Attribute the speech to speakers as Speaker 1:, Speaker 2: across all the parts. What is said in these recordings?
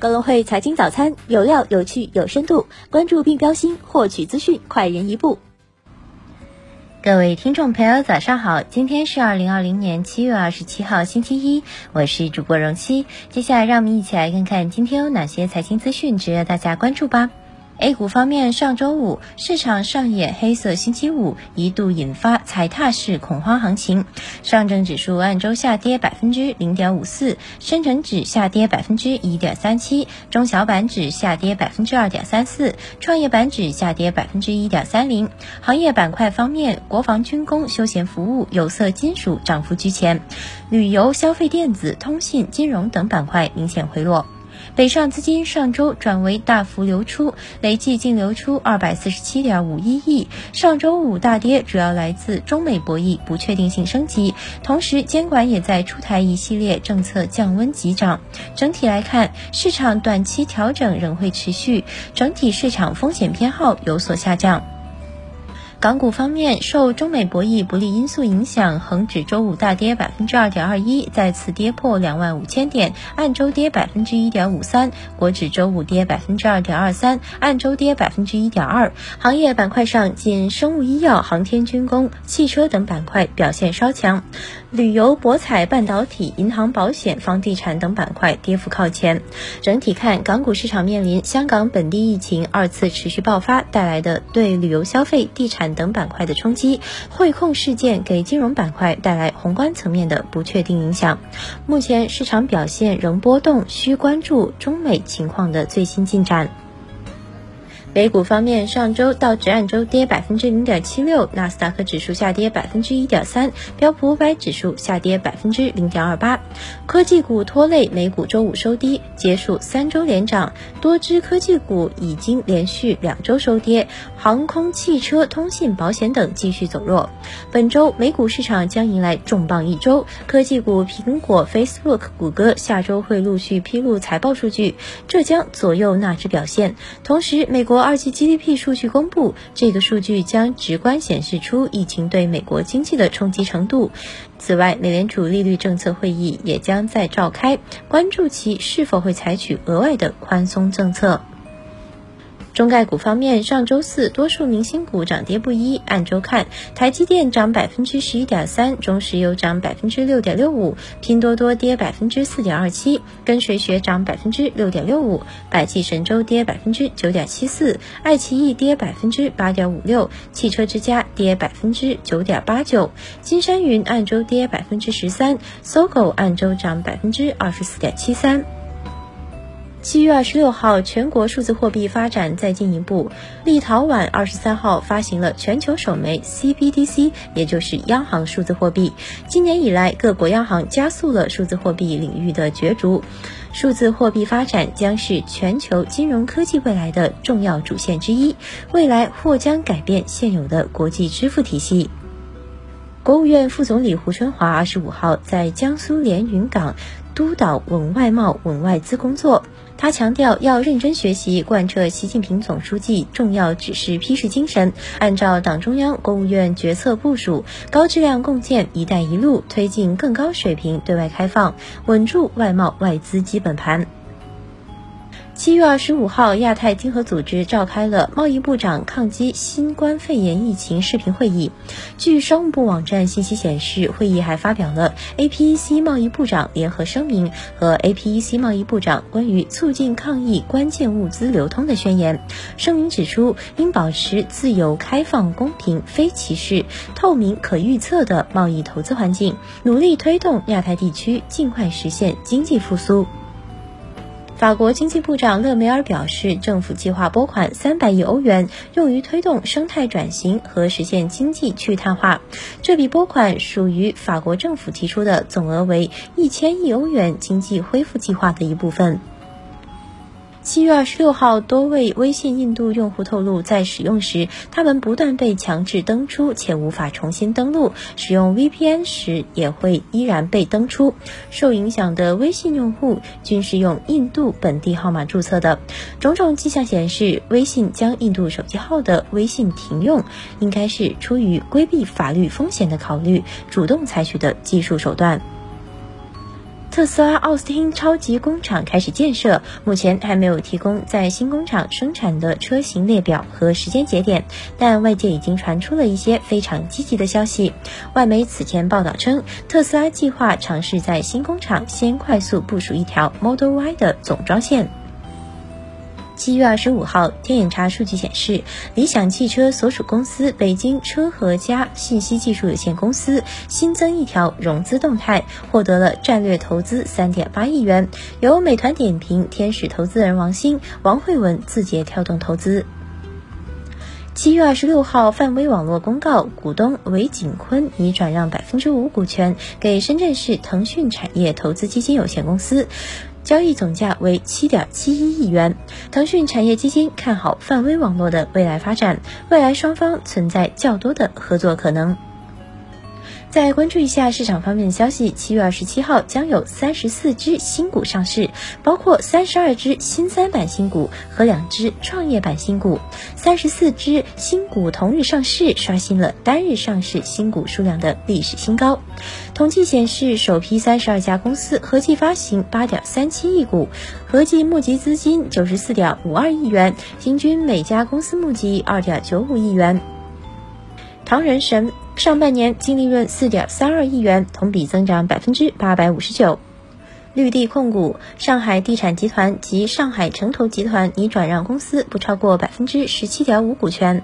Speaker 1: 高隆汇财经早餐有料、有趣、有深度，关注并标新，获取资讯快人一步。
Speaker 2: 各位听众朋友，早上好！今天是二零二零年七月二十七号，星期一，我是主播荣熙。接下来，让我们一起来看看今天有哪些财经资讯值得大家关注吧。A 股方面，上周五市场上演黑色星期五，一度引发踩踏式恐慌行情。上证指数按周下跌百分之零点五四，深成指下跌百分之一点三七，中小板指下跌百分之二点三四，创业板指下跌百分之一点三零。行业板块方面，国防军工、休闲服务、有色金属涨幅居前，旅游、消费电子、通信、金融等板块明显回落。北上资金上周转为大幅流出，累计净流出二百四十七点五一亿。上周五大跌主要来自中美博弈不确定性升级，同时监管也在出台一系列政策降温急涨。整体来看，市场短期调整仍会持续，整体市场风险偏好有所下降。港股方面，受中美博弈不利因素影响，恒指周五大跌百分之二点二一，再次跌破两万五千点，按周跌百分之一点五三；国指周五跌百分之二点二三，按周跌百分之一点二。行业板块上，仅生物医药、航天军工、汽车等板块表现稍强，旅游、博彩、半导体、银行、保险、房地产等板块跌幅靠前。整体看，港股市场面临香港本地疫情二次持续爆发带来的对旅游消费、地产。等板块的冲击，汇控事件给金融板块带来宏观层面的不确定影响。目前市场表现仍波动，需关注中美情况的最新进展。美股方面，上周道指按周跌百分之零点七六，纳斯达克指数下跌百分之一点三，标普五百指数下跌百分之零点二八。科技股拖累美股周五收低，结束三周连涨，多只科技股已经连续两周收跌，航空、汽车、通信、保险等继续走弱。本周美股市场将迎来重磅一周，科技股苹果、Facebook、谷歌下周会陆续披露财报数据，这将左右纳指表现。同时，美国。二季 GDP 数据公布，这个数据将直观显示出疫情对美国经济的冲击程度。此外，美联储利率政策会议也将在召开，关注其是否会采取额外的宽松政策。中概股方面，上周四多数明星股涨跌不一。按周看，台积电涨百分之十一点三，中石油涨百分之六点六五，拼多多跌百分之四点二七，跟谁学涨百分之六点六五，百济神州跌百分之九点七四，爱奇艺跌百分之八点五六，汽车之家跌百分之九点八九，金山云按周跌百分之十三，搜狗按周涨百分之二十四点七三。七月二十六号，全国数字货币发展再进一步。立陶宛二十三号发行了全球首枚 CBDC，也就是央行数字货币。今年以来，各国央行加速了数字货币领域的角逐。数字货币发展将是全球金融科技未来的重要主线之一，未来或将改变现有的国际支付体系。国务院副总理胡春华二十五号在江苏连云港督导稳外贸、稳外资工作。他强调，要认真学习，贯彻习近平总书记重要指示批示精神，按照党中央、国务院决策部署，高质量共建“一带一路”，推进更高水平对外开放，稳住外贸外资基本盘。七月二十五号，亚太经合组织召开了贸易部长抗击新冠肺炎疫情视频会议。据商务部网站信息显示，会议还发表了 APEC 贸易部长联合声明和 APEC 贸易部长关于促进抗疫关键物资流通的宣言。声明指出，应保持自由、开放、公平、非歧视、透明、可预测的贸易投资环境，努力推动亚太地区尽快实现经济复苏。法国经济部长勒梅尔表示，政府计划拨款三百亿欧元，用于推动生态转型和实现经济去碳化。这笔拨款属于法国政府提出的总额为一千亿欧元经济恢复计划的一部分。七月二十六号，多位微信印度用户透露，在使用时，他们不断被强制登出，且无法重新登录。使用 VPN 时，也会依然被登出。受影响的微信用户均是用印度本地号码注册的。种种迹象显示，微信将印度手机号的微信停用，应该是出于规避法律风险的考虑，主动采取的技术手段。特斯拉奥斯汀超级工厂开始建设，目前还没有提供在新工厂生产的车型列表和时间节点，但外界已经传出了一些非常积极的消息。外媒此前报道称，特斯拉计划尝试在新工厂先快速部署一条 Model Y 的总装线。七月二十五号，天眼查数据显示，理想汽车所属公司北京车和家信息技术有限公司新增一条融资动态，获得了战略投资三点八亿元，由美团点评天使投资人王兴、王慧文、字节跳动投资。七月二十六号，泛微网络公告，股东韦景坤拟转让百分之五股权给深圳市腾讯产业投资基金有限公司。交易总价为七点七一亿元。腾讯产业基金看好泛微网络的未来发展，未来双方存在较多的合作可能。再关注一下市场方面的消息，七月二十七号将有三十四只新股上市，包括三十二只新三板新股和两只创业板新股。三十四只新股同日上市，刷新了单日上市新股数量的历史新高。统计显示，首批三十二家公司合计发行八点三七亿股，合计募集资金九十四点五二亿元，平均每家公司募集二点九五亿元。唐人神。上半年净利润四点三二亿元，同比增长百分之八百五十九。绿地控股、上海地产集团及上海城投集团拟转让公司不超过百分之十七点五股权。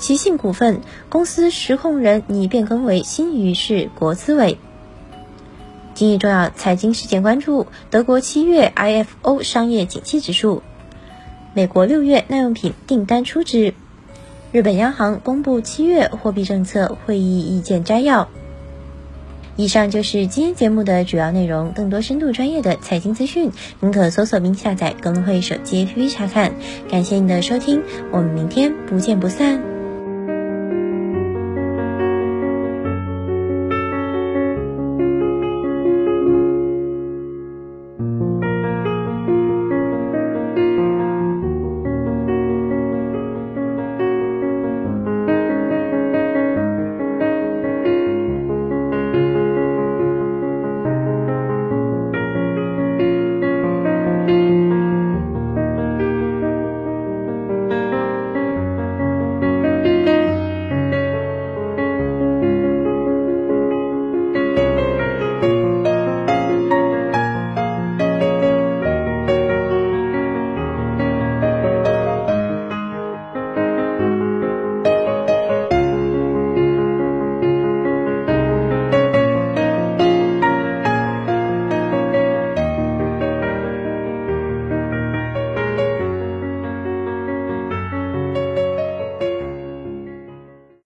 Speaker 2: 奇信股份公司实控人拟变更为新余市国资委。今日重要财经事件关注：德国七月 IFO 商业景气指数，美国六月耐用品订单初值。日本央行公布七月货币政策会议意见摘要。以上就是今天节目的主要内容。更多深度专业的财经资讯，您可搜索并下载格隆汇手机 APP 查看。感谢您的收听，我们明天不见不散。